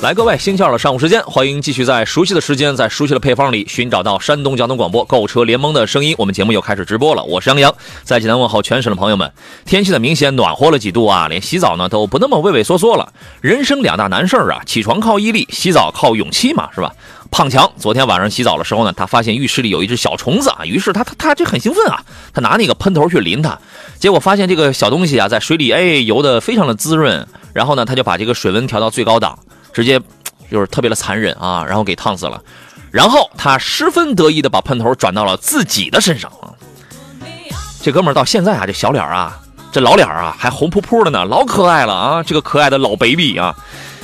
来，各位，星期二的上午时间，欢迎继续在熟悉的时间，在熟悉的配方里寻找到山东交通广播购车联盟的声音。我们节目又开始直播了，我是杨洋，在济南问候全省的朋友们。天气呢明显暖和了几度啊，连洗澡呢都不那么畏畏缩缩了。人生两大难事儿啊，起床靠毅力，洗澡靠勇气嘛，是吧？胖强昨天晚上洗澡的时候呢，他发现浴室里有一只小虫子啊，于是他他他这很兴奋啊，他拿那个喷头去淋它，结果发现这个小东西啊在水里哎游得非常的滋润，然后呢他就把这个水温调到最高档。直接就是特别的残忍啊，然后给烫死了，然后他十分得意的把喷头转到了自己的身上啊。这哥们儿到现在啊，这小脸啊，这老脸啊，还红扑扑的呢，老可爱了啊，这个可爱的老 baby 啊。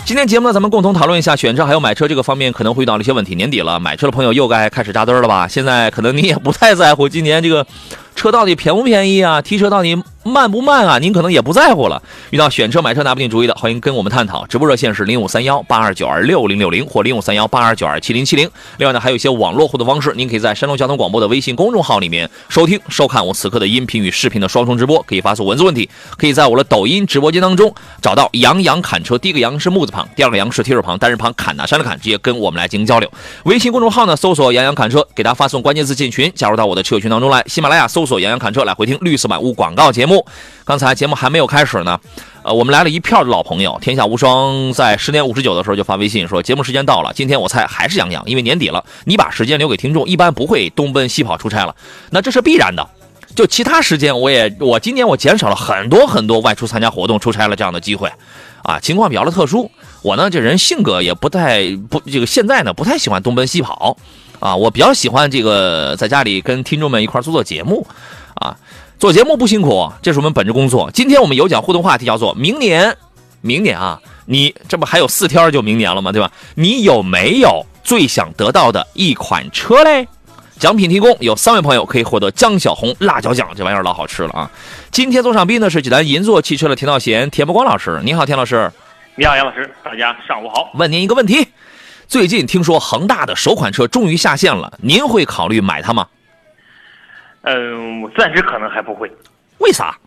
今天节目呢，咱们共同讨论一下选车还有买车这个方面可能会遇到的一些问题。年底了，买车的朋友又该开始扎堆了吧？现在可能你也不太在乎今年这个车到底便不便宜啊，提车到底。慢不慢啊？您可能也不在乎了。遇到选车买车拿不定主意的，欢迎跟我们探讨。直播热线是零五三幺八二九二六零六零或零五三幺八二九二七零七零。另外呢，还有一些网络互动方式，您可以在山东交通广播的微信公众号里面收听、收看我此刻的音频与视频的双重直播。可以发送文字问题，可以在我的抖音直播间当中找到杨洋侃车。第一个杨是木字旁，第二个杨是提手旁，单人旁侃哪山的侃，直接跟我们来进行交流。微信公众号呢，搜索杨洋侃车，给大家发送关键字进群，加入到我的车友群当中来。喜马拉雅搜搜索杨洋侃车来回听绿色版屋广告节目。刚才节目还没有开始呢，呃，我们来了一票的老朋友，天下无双在十点五十九的时候就发微信说节目时间到了，今天我猜还是杨洋，因为年底了，你把时间留给听众，一般不会东奔西跑出差了，那这是必然的。就其他时间，我也我今年我减少了很多很多外出参加活动、出差了这样的机会，啊，情况比较的特殊。我呢这人性格也不太不这个现在呢不太喜欢东奔西跑，啊，我比较喜欢这个在家里跟听众们一块做做节目，啊。做节目不辛苦，这是我们本职工作。今天我们有奖互动话题叫做“明年，明年啊，你这不还有四天就明年了吗？对吧？你有没有最想得到的一款车嘞？奖品提供，有三位朋友可以获得江小红辣椒酱，这玩意儿老好吃了啊！今天坐上宾的是济南银座汽车的田道贤、田伯光老师。你好，田老师。你好，杨老师。大家上午好。问您一个问题：最近听说恒大的首款车终于下线了，您会考虑买它吗？嗯，我暂时可能还不会，为啥？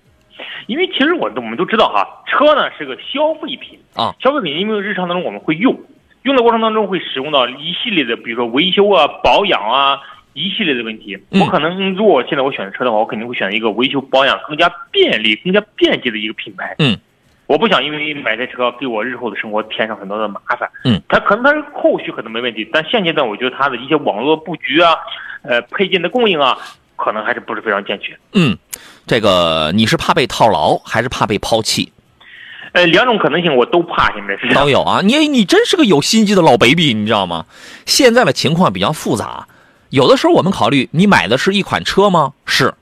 因为其实我我们都知道哈，车呢是个消费品啊，消费品因为日常当中我们会用，用的过程当中会使用到一系列的，比如说维修啊、保养啊一系列的问题。我可能如果现在我选车的话，我肯定会选一个维修保养更加便利、更加便捷的一个品牌。嗯，我不想因为买这车给我日后的生活添上很多的麻烦。嗯，它可能它后续可能没问题，但现阶段我觉得它的一些网络布局啊，呃，配件的供应啊。可能还是不是非常健全。嗯，这个你是怕被套牢，还是怕被抛弃？呃，两种可能性我都怕，现在是都有啊。你你真是个有心机的老 baby，你知道吗？现在的情况比较复杂，有的时候我们考虑，你买的是一款车吗？是，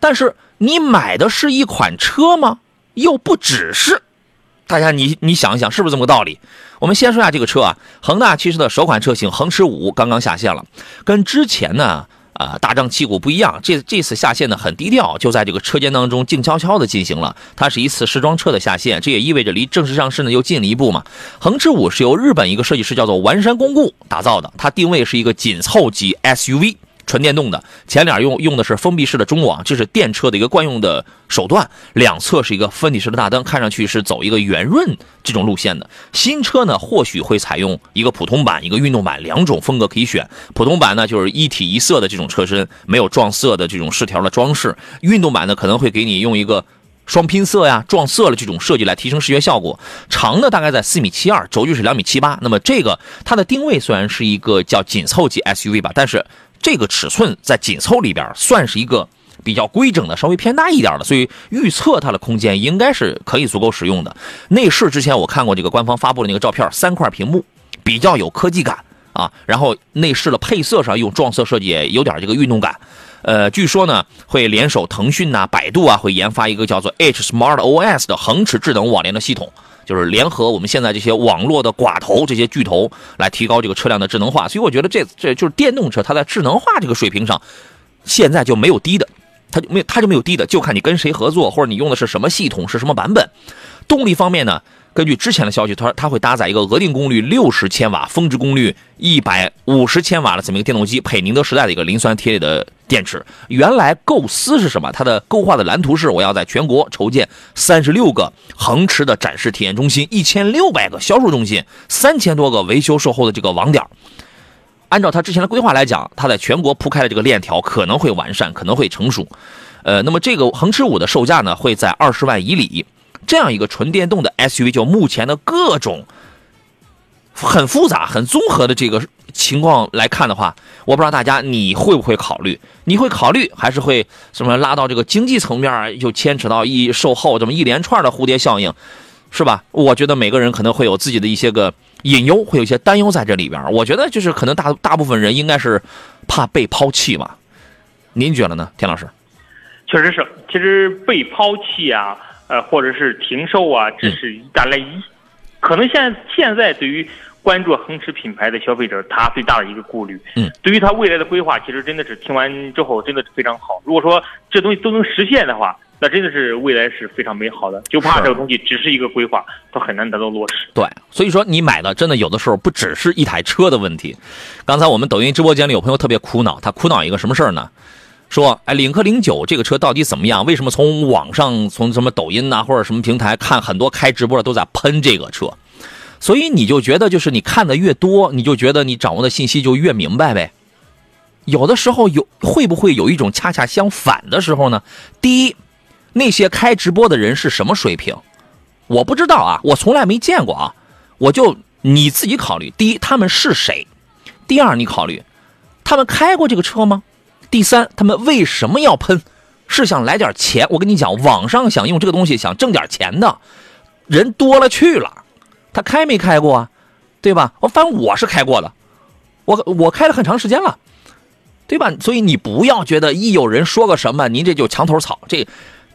但是你买的是一款车吗？又不只是。大家你你想一想，是不是这么个道理？我们先说下这个车啊，恒大汽车的首款车型恒驰五刚刚下线了，跟之前呢。啊，大张旗鼓不一样，这这次下线呢很低调，就在这个车间当中静悄悄的进行了。它是一次试装车的下线，这也意味着离正式上市呢又近了一步嘛。恒驰五是由日本一个设计师叫做丸山公固打造的，它定位是一个紧凑级 SUV。纯电动的前脸用用的是封闭式的中网，这是电车的一个惯用的手段。两侧是一个分体式的大灯，看上去是走一个圆润这种路线的。新车呢，或许会采用一个普通版、一个运动版两种风格可以选。普通版呢，就是一体一色的这种车身，没有撞色的这种饰条的装饰。运动版呢，可能会给你用一个双拼色呀、撞色的这种设计来提升视觉效果。长的大概在四米七二，轴距是两米七八。那么这个它的定位虽然是一个叫紧凑级 SUV 吧，但是。这个尺寸在紧凑里边算是一个比较规整的，稍微偏大一点的，所以预测它的空间应该是可以足够使用的。内饰之前我看过这个官方发布的那个照片，三块屏幕，比较有科技感啊。然后内饰的配色上用撞色设计也，有点这个运动感。呃，据说呢会联手腾讯呐、百度啊，会研发一个叫做 H Smart OS 的恒驰智能网联的系统就是联合我们现在这些网络的寡头这些巨头来提高这个车辆的智能化。所以我觉得这这就是电动车它在智能化这个水平上，现在就没有低的，它就没有它就没有低的，就看你跟谁合作，或者你用的是什么系统，是什么版本。动力方面呢？根据之前的消息，它它会搭载一个额定功率六十千瓦、峰值功率一百五十千瓦的这么一个电动机，配宁德时代的一个磷酸铁锂的电池。原来构思是什么？它的构画的蓝图是我要在全国筹建三十六个恒驰的展示体验中心，一千六百个销售中心，三千多个维修售后的这个网点。按照他之前的规划来讲，它在全国铺开的这个链条可能会完善，可能会成熟。呃，那么这个恒驰五的售价呢，会在二十万以里。这样一个纯电动的 SUV，就目前的各种很复杂、很综合的这个情况来看的话，我不知道大家你会不会考虑？你会考虑，还是会什么拉到这个经济层面，又牵扯到一售后这么一连串的蝴蝶效应，是吧？我觉得每个人可能会有自己的一些个隐忧，会有一些担忧在这里边。我觉得就是可能大大部分人应该是怕被抛弃吧？您觉得呢，田老师？确实是，其实被抛弃啊。呃，或者是停售啊，这是带来一，可能现现在对于关注恒驰品牌的消费者，他最大的一个顾虑。嗯，对于他未来的规划，其实真的是听完之后真的是非常好。如果说这东西都能实现的话，那真的是未来是非常美好的。就怕这个东西只是一个规划，它很难得到落实。对，所以说你买的真的有的时候不只是一台车的问题。刚才我们抖音直播间里有朋友特别苦恼，他苦恼一个什么事儿呢？说，哎，领克零九这个车到底怎么样？为什么从网上、从什么抖音呐，或者什么平台看，很多开直播的都在喷这个车，所以你就觉得，就是你看的越多，你就觉得你掌握的信息就越明白呗。有的时候有会不会有一种恰恰相反的时候呢？第一，那些开直播的人是什么水平？我不知道啊，我从来没见过啊。我就你自己考虑，第一，他们是谁？第二，你考虑，他们开过这个车吗？第三，他们为什么要喷？是想来点钱？我跟你讲，网上想用这个东西想挣点钱的人多了去了。他开没开过啊？对吧？我反正我是开过的，我我开了很长时间了，对吧？所以你不要觉得一有人说个什么，您这就墙头草。这，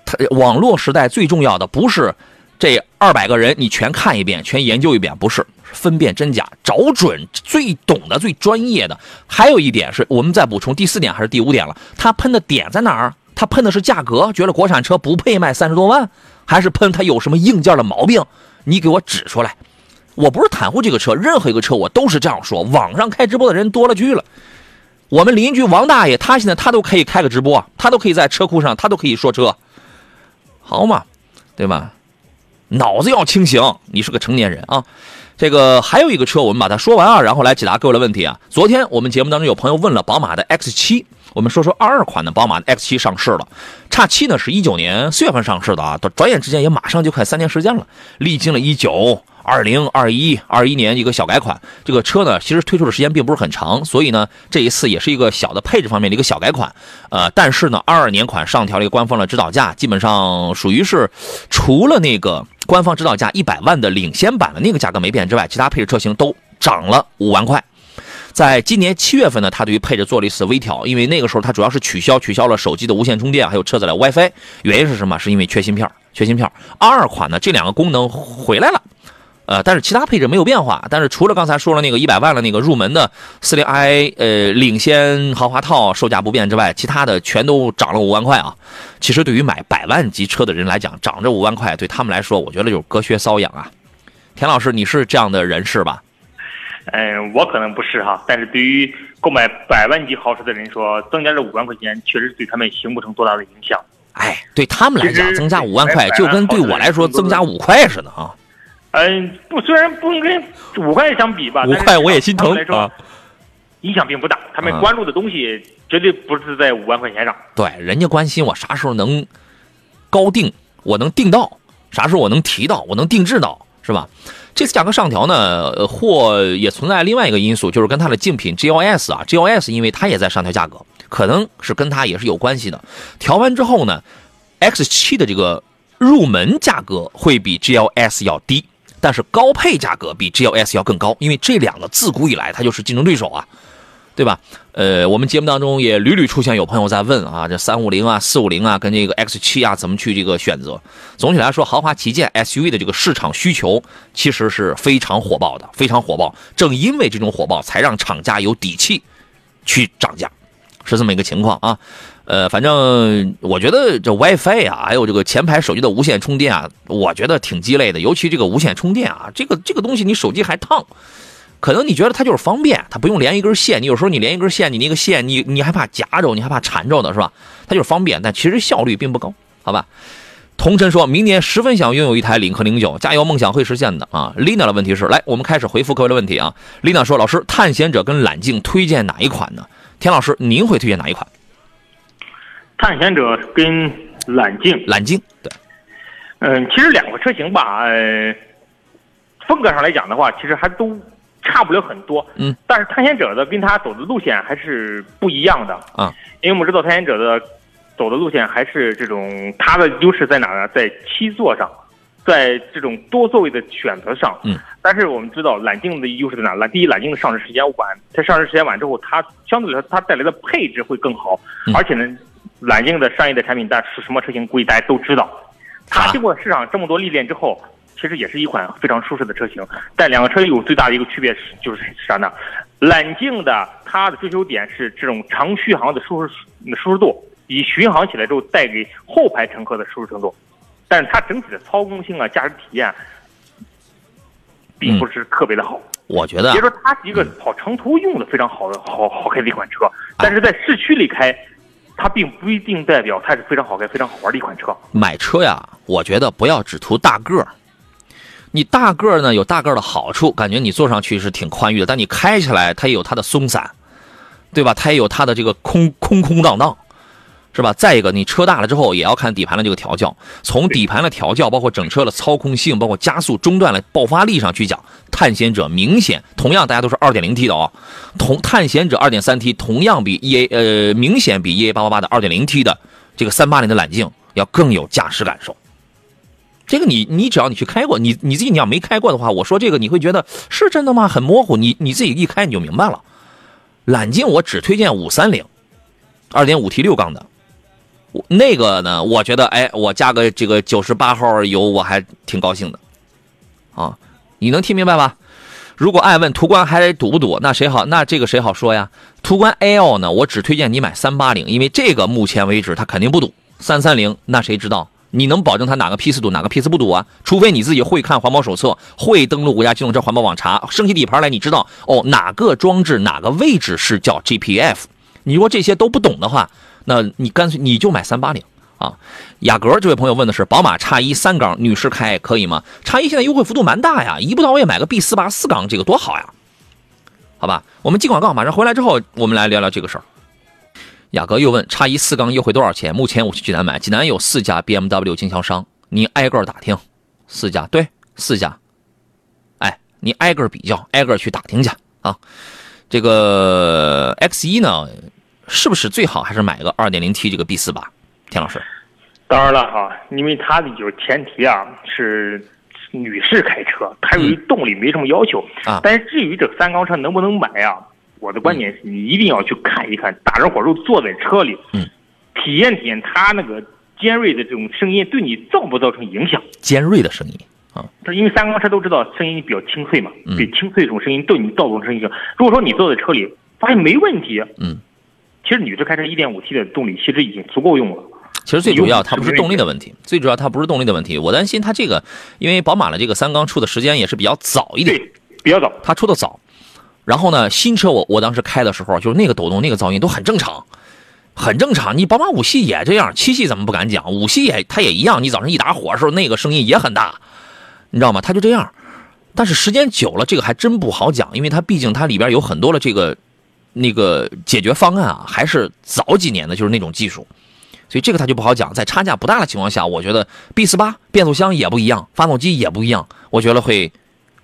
他网络时代最重要的不是这二百个人你全看一遍、全研究一遍，不是。分辨真假，找准最懂的、最专业的。还有一点是我们再补充第四点还是第五点了？他喷的点在哪儿？他喷的是价格，觉得国产车不配卖三十多万，还是喷它有什么硬件的毛病？你给我指出来。我不是袒护这个车，任何一个车我都是这样说。网上开直播的人多了去了。我们邻居王大爷，他现在他都可以开个直播，他都可以在车库上，他都可以说车，好嘛，对吧？脑子要清醒，你是个成年人啊。这个还有一个车，我们把它说完啊，然后来解答各位的问题啊。昨天我们节目当中有朋友问了宝马的 X7，我们说说二二款的宝马的 X7 上市了。叉七呢是一九年四月份上市的啊，到转眼之间也马上就快三年时间了，历经了一九、二零、二一、二一年一个小改款。这个车呢其实推出的时间并不是很长，所以呢这一次也是一个小的配置方面的一个小改款。呃，但是呢二二年款上调了一个官方的指导价，基本上属于是除了那个。官方指导价一百万的领先版的那个价格没变之外，其他配置车型都涨了五万块。在今年七月份呢，它对于配置做了一次微调，因为那个时候它主要是取消取消了手机的无线充电，还有车载的 WiFi。原因是什么？是因为缺芯片，缺芯片。二款呢，这两个功能回来了。呃，但是其他配置没有变化。但是除了刚才说了那个一百万的那个入门的四零 i 呃领先豪华套售价不变之外，其他的全都涨了五万块啊。其实对于买百万级车的人来讲，涨这五万块对他们来说，我觉得就是隔靴搔痒啊。田老师，你是这样的人士吧？嗯，我可能不是哈。但是对于购买百万级豪车的人说，增加这五万块钱，确实对他们形不成多大的影响。哎，对他们来讲，增加五万块就跟对我来说增加五块似的啊。嗯，不，虽然不能跟五块相比吧，五块我也心疼啊。影响并不大，他们关注的东西绝对不是在五万块钱上。对，人家关心我啥时候能高定，我能定到，啥时候我能提到，我能定制到，是吧？这次价格上调呢，或也存在另外一个因素，就是跟它的竞品 G L S 啊，G L S 因为它也在上调价格，可能是跟它也是有关系的。调完之后呢，X 七的这个入门价格会比 G L S 要低。但是高配价格比 G L S 要更高，因为这两个自古以来它就是竞争对手啊。对吧？呃，我们节目当中也屡屡出现有朋友在问啊，这三五零啊、四五零啊，跟这个 X 七啊，怎么去这个选择？总体来说，豪华旗舰 SUV 的这个市场需求其实是非常火爆的，非常火爆。正因为这种火爆，才让厂家有底气去涨价，是这么一个情况啊。呃，反正我觉得这 WiFi 啊，还有这个前排手机的无线充电啊，我觉得挺鸡肋的。尤其这个无线充电啊，这个这个东西你手机还烫。可能你觉得它就是方便，它不用连一根线。你有时候你连一根线，你那个线你你还怕夹着，你还怕缠着的是吧？它就是方便，但其实效率并不高，好吧？同晨说明年十分想拥有一台领克零九，加油，梦想会实现的啊！Lina 的问题是，来，我们开始回复各位的问题啊。Lina 说，老师，探险者跟揽境推荐哪一款呢？田老师，您会推荐哪一款？探险者跟揽境，揽境，对，嗯，其实两个车型吧，呃，风格上来讲的话，其实还都。差不了很多，嗯，但是探险者的跟他走的路线还是不一样的。啊，因为我们知道探险者的走的路线还是这种，它的优势在哪呢？在七座上，在这种多座位的选择上，嗯，但是我们知道揽境的优势在哪？揽第一，揽境的上市时间晚，它上市时间晚之后，它相对来说它带来的配置会更好，而且呢，揽境的商业的产品，但是什么车型估计大家都知道，它经过市场这么多历练之后。其实也是一款非常舒适的车型，但两个车有最大的一个区别是，就是啥呢？揽境的它的追求点是这种长续航的舒适舒适度，以巡航起来之后带给后排乘客的舒适程度，但是它整体的操控性啊、驾驶体验，并不是特别的好。我觉得，别说它是一个跑长途用的非常好的好好开的一款车，但是在市区里开，它并不一定代表它是非常好开、非常好玩的一款车。买车呀，我觉得不要只图大个儿。你大个儿呢有大个儿的好处，感觉你坐上去是挺宽裕的，但你开起来它也有它的松散，对吧？它也有它的这个空空空荡荡，是吧？再一个，你车大了之后也要看底盘的这个调教，从底盘的调教，包括整车的操控性，包括加速、中段的爆发力上去讲，探险者明显，同样大家都是 2.0T 的哦，同探险者 2.3T 同样比 EA 呃明显比 EA888 的 2.0T 的这个380的揽境要更有驾驶感受。这个你你只要你去开过，你你自己你要没开过的话，我说这个你会觉得是真的吗？很模糊。你你自己一开你就明白了。揽境我只推荐五三零，二点五 T 六缸的，那个呢，我觉得哎，我加个这个九十八号油我还挺高兴的。啊，你能听明白吧？如果爱问途观还堵不堵，那谁好？那这个谁好说呀？途观 L 呢，我只推荐你买三八零，因为这个目前为止它肯定不堵。三三零那谁知道？你能保证它哪个批次堵，哪个批次不堵啊？除非你自己会看环保手册，会登录国家机动车环保网查，升起底盘来，你知道哦哪个装置哪个位置是叫 GPF。你如果这些都不懂的话，那你干脆你就买三八零啊。雅阁这位朋友问的是宝马叉一三缸，女士开可以吗？叉一现在优惠幅度蛮大呀，一步到位买个 B 四八四缸，这个多好呀。好吧，我们进广告，马上回来之后我们来聊聊这个事儿。雅阁又问：叉一四缸优惠多少钱？目前我去济南买，济南有四家 BMW 经销商，你挨个打听。四家对，四家。哎，你挨个比较，挨个去打听去啊。这个 X 一呢，是不是最好还是买个 2.0T 这个 B 四八？田老师，当然了哈，因为它的就是前提啊是女士开车，它对于动力没什么要求啊。但是至于这三缸车能不能买啊？我的观点是你一定要去看一看，打着火之后坐在车里，嗯，体验体验它那个尖锐的这种声音对你造不造成影响？尖锐的声音啊，是因为三缸车都知道声音比较清脆嘛，比清脆这种声音对你造不成影响。如果说你坐在车里发现没问题，嗯，其实女士开车一点五 T 的动力其实已经足够用了。其实最主要它不是动力的问题，最主要它不是动力的问题。我担心它这个，因为宝马的这个三缸出的时间也是比较早一点，对，比较早，它出的早。然后呢，新车我我当时开的时候，就是那个抖动、那个噪音都很正常，很正常。你宝马五系也这样，七系怎么不敢讲？五系也它也一样。你早上一打火的时候，那个声音也很大，你知道吗？它就这样。但是时间久了，这个还真不好讲，因为它毕竟它里边有很多的这个那个解决方案啊，还是早几年的，就是那种技术，所以这个它就不好讲。在差价不大的情况下，我觉得 B 四八变速箱也不一样，发动机也不一样，我觉得会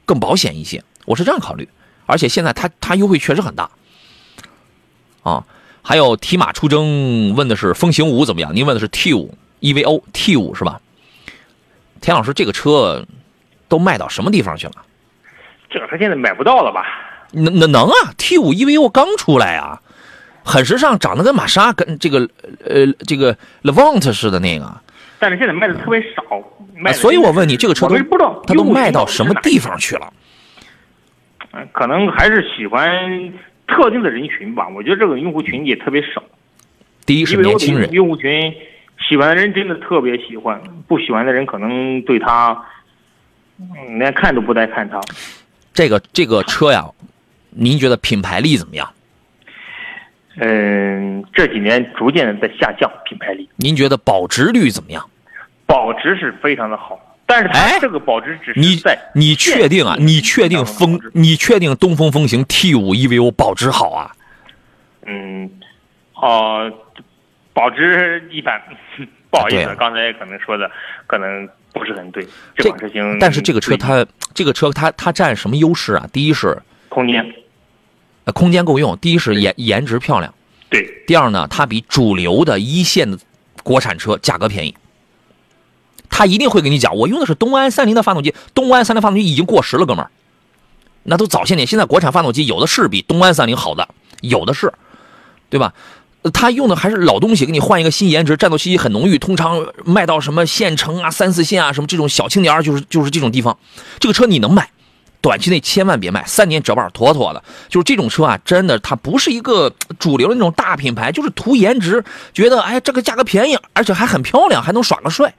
更保险一些。我是这样考虑。而且现在它它优惠确实很大，啊，还有提马出征问的是风行五怎么样？您问的是 T 五 EVO T 五是吧？田老师，这个车都卖到什么地方去了？这个车现在买不到了吧？能能能啊！T 五 EVO 刚出来啊，很时尚，长得跟玛莎跟这个呃这个 Levant 似的那个。但是现在卖的特别少，卖。所以我问你，这个车都不知道它都卖到什么地方去了？嗯，可能还是喜欢特定的人群吧。我觉得这个用户群也特别少。第一是年轻人，用户群喜欢的人真的特别喜欢，不喜欢的人可能对他嗯连看都不带看他。这个这个车呀，您觉得品牌力怎么样？嗯，这几年逐渐的在下降品牌力。您觉得保值率怎么样？保值是非常的好，但是它这个保值只是在你确定啊？你确定风？你确定东风风行 T 五 EVO 保值好啊？嗯，哦，保值一般。不好意思，刚才可能说的可能不是很对。这款车型，但是这个车它这个车它它占什么优势啊？第一是空间。呃，空间够用。第一是颜颜值漂亮，对。第二呢，它比主流的一线的国产车价格便宜。他一定会跟你讲，我用的是东安三菱的发动机，东安三菱发动机已经过时了，哥们儿，那都早些年。现在国产发动机有的是比东安三菱好的，有的是，对吧？他用的还是老东西，给你换一个新颜值，战斗气息很浓郁。通常卖到什么县城啊、三四线啊，什么这种小青年就是就是这种地方，这个车你能买。短期内千万别卖，三年折半妥妥的。就是这种车啊，真的它不是一个主流的那种大品牌，就是图颜值，觉得哎这个价格便宜，而且还很漂亮，还能耍个帅。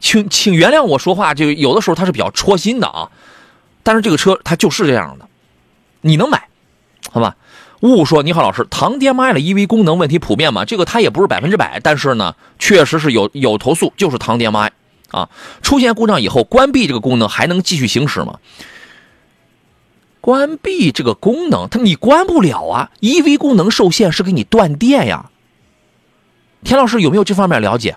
请请原谅我说话，就有的时候它是比较戳心的啊。但是这个车它就是这样的，你能买，好吧？雾说你好，老师，唐 DM-i 的 EV 功能问题普遍吗？这个它也不是百分之百，但是呢，确实是有有投诉，就是唐 DM-i 啊，出现故障以后关闭这个功能还能继续行驶吗？关闭这个功能，它你关不了啊！EV 功能受限是给你断电呀。田老师有没有这方面了解？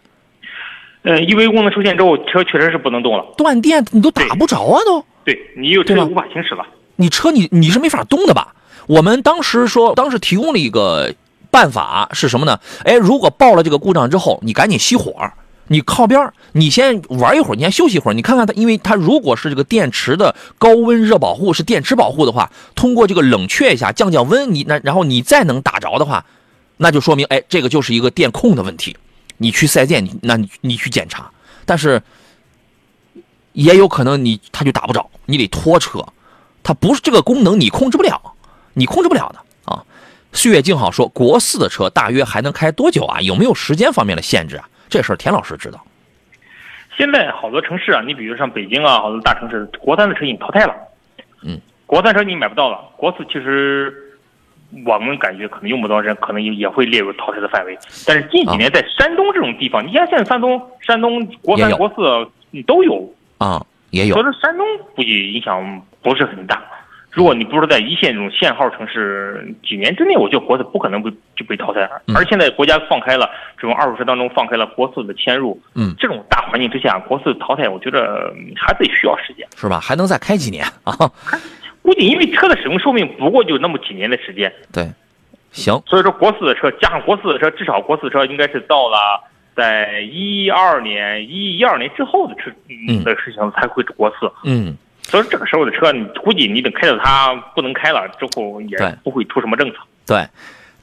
呃，EV 功能出现之后，车确实是不能动了，断电你都打不着啊，都。对你有车无法行驶了。你车你你是没法动的吧？我们当时说，当时提供了一个办法是什么呢？哎，如果报了这个故障之后，你赶紧熄火。你靠边你先玩一会儿，你先休息一会儿。你看看它，因为它如果是这个电池的高温热保护，是电池保护的话，通过这个冷却一下，降降温，你那然后你再能打着的话，那就说明哎，这个就是一个电控的问题。你去四 S 店，那你你去检查，但是也有可能你他就打不着，你得拖车，它不是这个功能你控制不了，你控制不了的啊。岁月静好说，国四的车大约还能开多久啊？有没有时间方面的限制啊？这事儿田老师知道。现在好多城市啊，你比如像北京啊，好多大城市，国三的车已经淘汰了。嗯，国三车你买不到了。国四其实我们感觉可能用不到，人可能也也会列入淘汰的范围。但是近几年在山东这种地方，你像现在山东山东国三国四都有啊，也有。所以说山东估计影响不是很大。如果你不是在一线这种限号城市，几年之内，我觉得国四不可能被就被淘汰。而现在国家放开了这种二手车当中放开了国四的迁入，嗯，这种大环境之下，国四淘汰，我觉得还得需要时间，是吧？还能再开几年啊？估计因为车的使用寿命不过就那么几年的时间。对，行。所以说国四的车加上国四的车，至少国四车应该是到了在一二年一一二年之后的车的事情才会国四。嗯。所以这个时候的车，你估计你等开到它不能开了之后，也不会出什么政策。对，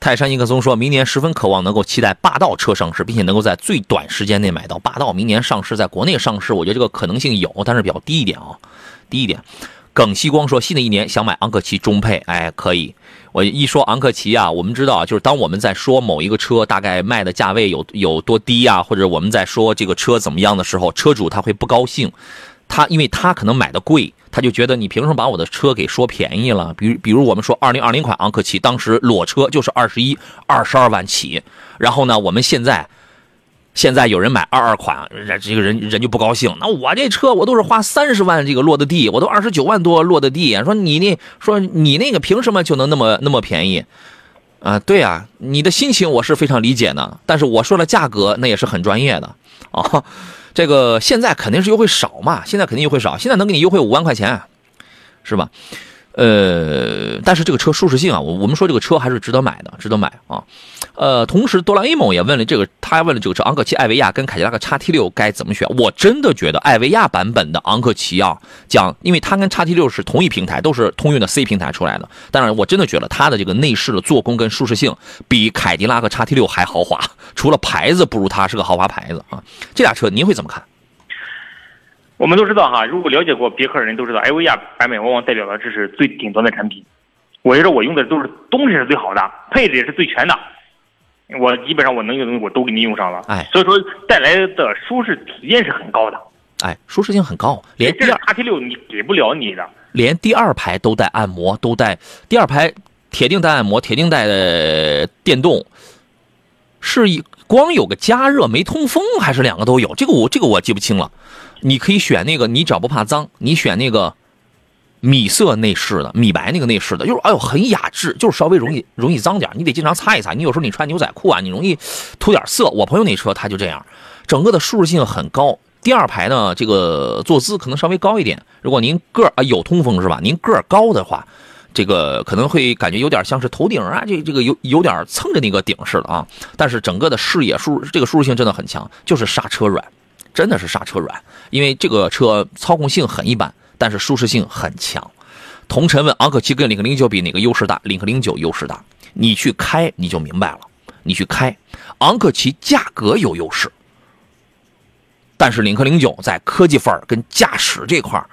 泰山一克松说明年十分渴望能够期待霸道车上市，并且能够在最短时间内买到霸道。明年上市，在国内上市，我觉得这个可能性有，但是比较低一点啊，低一点。耿希光说，新的一年想买昂克旗中配，哎，可以。我一说昂克旗啊，我们知道，就是当我们在说某一个车大概卖的价位有有多低啊，或者我们在说这个车怎么样的时候，车主他会不高兴。他因为他可能买的贵，他就觉得你凭什么把我的车给说便宜了？比如比如我们说二零二零款昂克旗，当时裸车就是二十一、二十二万起，然后呢，我们现在现在有人买二二款，人这个人人就不高兴。那我这车我都是花三十万这个落的地，我都二十九万多落的地，说你那说你那个凭什么就能那么那么便宜？啊，对啊，你的心情我是非常理解的，但是我说了价格那也是很专业的啊。这个现在肯定是优惠少嘛，现在肯定优惠少，现在能给你优惠五万块钱，是吧？呃，但是这个车舒适性啊，我我们说这个车还是值得买的，值得买啊。呃，同时，哆啦 A 梦也问了这个，他问了这个车，昂克旗艾维亚跟凯迪拉克叉 T 六该怎么选？我真的觉得艾维亚版本的昂克旗啊，讲，因为它跟叉 T 六是同一平台，都是通用的 C 平台出来的。当然，我真的觉得它的这个内饰的做工跟舒适性比凯迪拉克叉 T 六还豪华，除了牌子不如它是个豪华牌子啊。这俩车您会怎么看？我们都知道哈，如果了解过别克的人都知道，艾维亚版本往往代表的这是最顶端的产品。我觉得我用的都是东西是最好的，配置也是最全的。我基本上我能用的东西我都给你用上了，哎，所以说带来的舒适体验是很高的，哎，舒适性很高，连第二 RT 六你给不了你的，连第二排都带按摩，都带第二排铁定带按摩，铁定带的电动，是一光有个加热没通风，还是两个都有？这个我这个我记不清了，你可以选那个，你只要不怕脏，你选那个。米色内饰的，米白那个内饰的，就是哎呦很雅致，就是稍微容易容易脏点，你得经常擦一擦。你有时候你穿牛仔裤啊，你容易涂点色。我朋友那车他就这样，整个的舒适性很高。第二排呢，这个坐姿可能稍微高一点。如果您个儿啊有通风是吧？您个儿高的话，这个可能会感觉有点像是头顶啊，这这个有有点蹭着那个顶似的啊。但是整个的视野舒这个舒适性真的很强，就是刹车软，真的是刹车软，因为这个车操控性很一般。但是舒适性很强。同城问昂克旗跟领克零九比哪个优势大？领克零九优势大。你去开你就明白了。你去开，昂克旗价格有优势，但是领克零九在科技范儿跟驾驶这块儿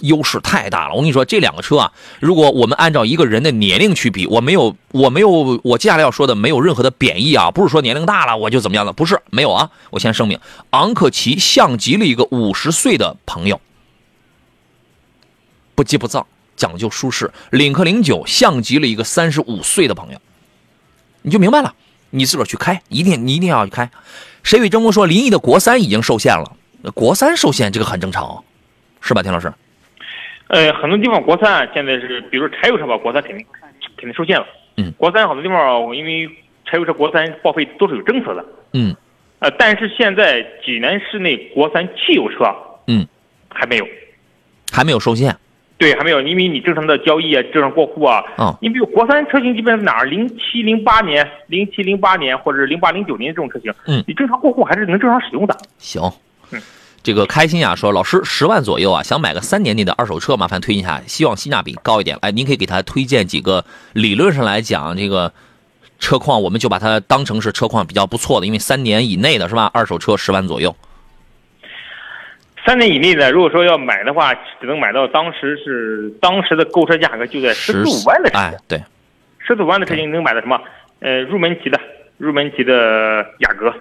优势太大了。我跟你说，这两个车啊，如果我们按照一个人的年龄去比，我没有，我没有，我接下来要说的没有任何的贬义啊，不是说年龄大了我就怎么样的，不是，没有啊。我先声明，昂克旗像极了一个五十岁的朋友。不急不躁，讲究舒适。领克零九像极了一个三十五岁的朋友，你就明白了。你自个儿去开，一定你一定要去开。谁与争锋说临沂的国三已经受限了？国三受限这个很正常，是吧，田老师？呃，很多地方国三现在是，比如柴油车吧，国三肯定肯定受限了。嗯，国三好多地方因为柴油车国三报废都是有政策的。嗯，呃，但是现在济南市内国三汽油车，嗯，还没有，还没有受限。对，还没有，因为你正常的交易啊，正常过户啊。嗯。你比如国三车型，基本上哪儿零七零八年、零七零八年或者零八零九年这种车型，嗯，你正常过户还是能正常使用的。行。嗯。这个开心呀说，老师十万左右啊，想买个三年内的二手车，麻烦推荐一下，希望性价比高一点。哎，您可以给他推荐几个，理论上来讲，这个车况我们就把它当成是车况比较不错的，因为三年以内的是吧？二手车十万左右。三年以内的，如果说要买的话，只能买到当时是当时的购车价格就在十四五万的车型。对，十四五万的车型能买到什么？呃，入门级的，入门级的雅阁。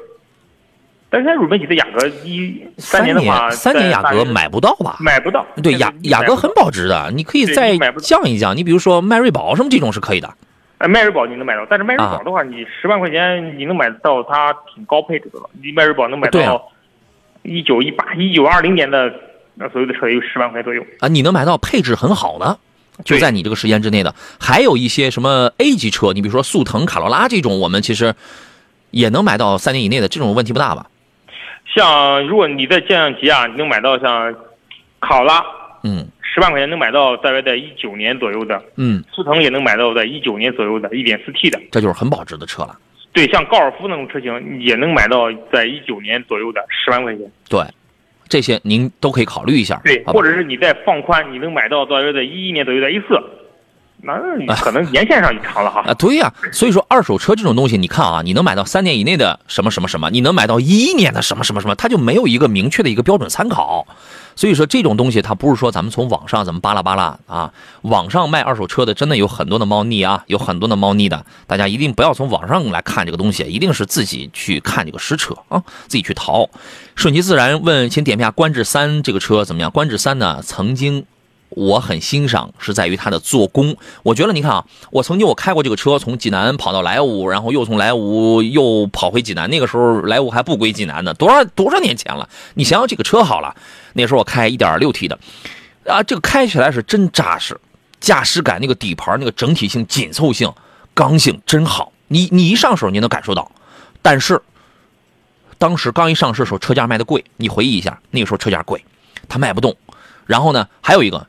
但是入门级的雅阁一三年的话，三年雅阁买不到吧？买不到。对，雅雅阁很保值的，你可以再降一降。你比如说迈锐宝什么这种是可以的。哎，迈锐宝你能买到，但是迈锐宝的话，你十万块钱你能买到它挺高配置的了。你迈锐宝能买到。一九一八、一九二零年的那所有的车有十万块左右啊，你能买到配置很好的，就在你这个时间之内的。还有一些什么 A 级车，你比如说速腾、卡罗拉这种，我们其实也能买到三年以内的，这种问题不大吧？像如果你在降级啊，你能买到像考拉，嗯，十万块钱能买到大约在一九年左右的，嗯，速腾也能买到在一九年左右的一点四 T 的，这就是很保值的车了。对，像高尔夫那种车型也能买到在一九年左右的十万块钱。对，这些您都可以考虑一下。对，或者是你再放宽，你能买到大约在一一年左右的 A 四，那可能年限上就长了哈。啊，对呀，所以说二手车这种东西，你看啊，你能买到三年以内的什么什么什么，你能买到一一年的什么什么什么，它就没有一个明确的一个标准参考。所以说这种东西，它不是说咱们从网上怎么巴拉巴拉啊，网上卖二手车的真的有很多的猫腻啊，有很多的猫腻的，大家一定不要从网上来看这个东西，一定是自己去看这个实车啊，自己去淘。顺其自然问，请点评下观致三这个车怎么样？观致三呢，曾经。我很欣赏，是在于它的做工。我觉得你看啊，我曾经我开过这个车，从济南跑到莱芜，然后又从莱芜又跑回济南。那个时候莱芜还不归济南呢，多少多少年前了？你想想这个车好了，那时候我开 1.6T 的，啊，这个开起来是真扎实，驾驶感那个底盘那个整体性紧凑性、刚性真好。你你一上手你能感受到，但是当时刚一上市的时候车价卖的贵，你回忆一下，那个时候车价贵，它卖不动。然后呢，还有一个。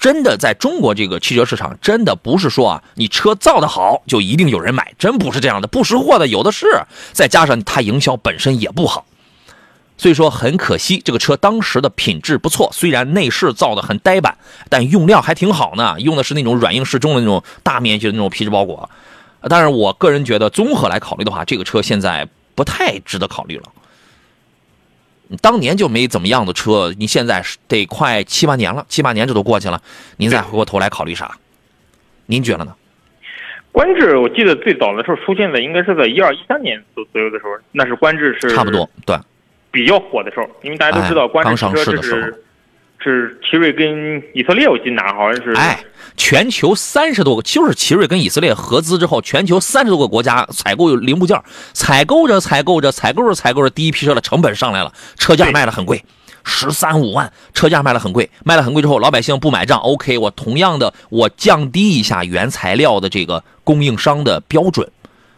真的在中国这个汽车市场，真的不是说啊，你车造的好就一定有人买，真不是这样的，不识货的有的是。再加上它营销本身也不好，所以说很可惜，这个车当时的品质不错，虽然内饰造的很呆板，但用料还挺好呢，用的是那种软硬适中的那种大面积的那种皮质包裹。但是我个人觉得，综合来考虑的话，这个车现在不太值得考虑了。当年就没怎么样的车，你现在得快七八年了，七八年这都过去了，您再回过头来考虑啥？您觉得呢？观致，我记得最早的时候出现的应该是在一二一三年左左右的时候，那是观致是差不多对，比较火的时候，因为大家都知道观致车这是是奇瑞跟以色列，我记得哪好像是哎，全球三十多个，就是奇瑞跟以色列合资之后，全球三十多个国家采购零部件，采购着采购着采购着采购着，第一批车的成本上来了，车价卖的很贵。十三五万车价卖的很贵，卖的很贵之后，老百姓不买账。OK，我同样的我降低一下原材料的这个供应商的标准，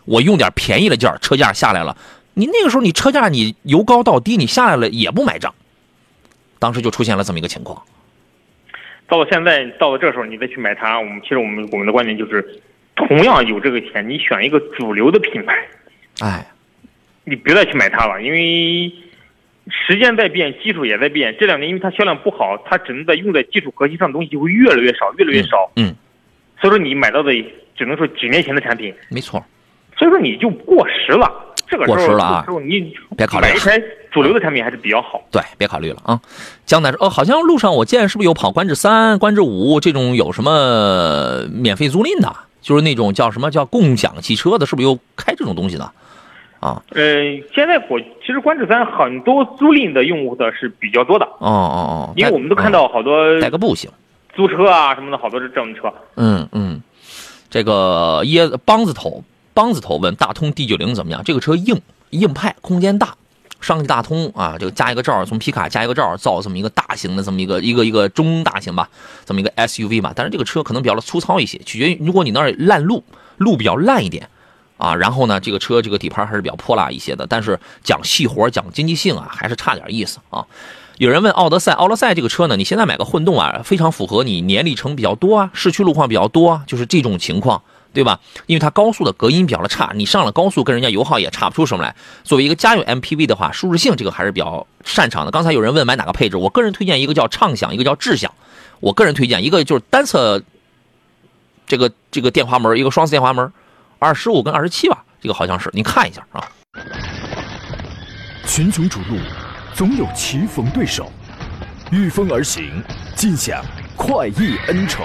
我用点便宜的件车价下来了。你那个时候你车价你由高到低你下来了也不买账，当时就出现了这么一个情况。到了现在到了这时候你再去买它，我们其实我们我们的观点就是，同样有这个钱，你选一个主流的品牌，哎，你别再去买它了，因为。时间在变，技术也在变。这两年因为它销量不好，它只能在用在技术核心上的东西就会越来越少，越来越少。嗯，所以说你买到的只能说几年前的产品。没错。所以说你就过时了。这个过时了啊！你别考虑买一台主流的产品还是比较好。对，别考虑了啊。江南说：“哦，好像路上我见是不是有跑观致三、观致五这种有什么免费租赁的？就是那种叫什么叫共享汽车的，是不是有开这种东西的？”啊，呃，现在我其实观致三很多租赁的用户的是比较多的。哦哦哦，因为我们都看到好多带个步行，租车啊什么的，好多是这种车。嗯嗯，这个椰子梆子头梆子头问大通 D 九零怎么样？这个车硬硬派，空间大，上汽大通啊，这个加一个罩，从皮卡加一个罩，造这么一个大型的这么一个一个一个中大型吧，这么一个 SUV 吧。但是这个车可能比较的粗糙一些，取决于如果你那儿烂路，路比较烂一点。啊，然后呢，这个车这个底盘还是比较泼辣一些的，但是讲细活讲经济性啊，还是差点意思啊。有人问奥德赛，奥德赛这个车呢，你现在买个混动啊，非常符合你年里程比较多啊，市区路况比较多啊，就是这种情况，对吧？因为它高速的隔音比较的差，你上了高速跟人家油耗也差不出什么来。作为一个家用 MPV 的话，舒适性这个还是比较擅长的。刚才有人问买哪个配置，我个人推荐一个叫畅享，一个叫智享。我个人推荐一个就是单侧这个这个电滑门，一个双色电滑门，二十五跟二十七吧。这个好像是，您看一下啊。群雄逐鹿，总有棋逢对手，御风而行，尽享快意恩仇，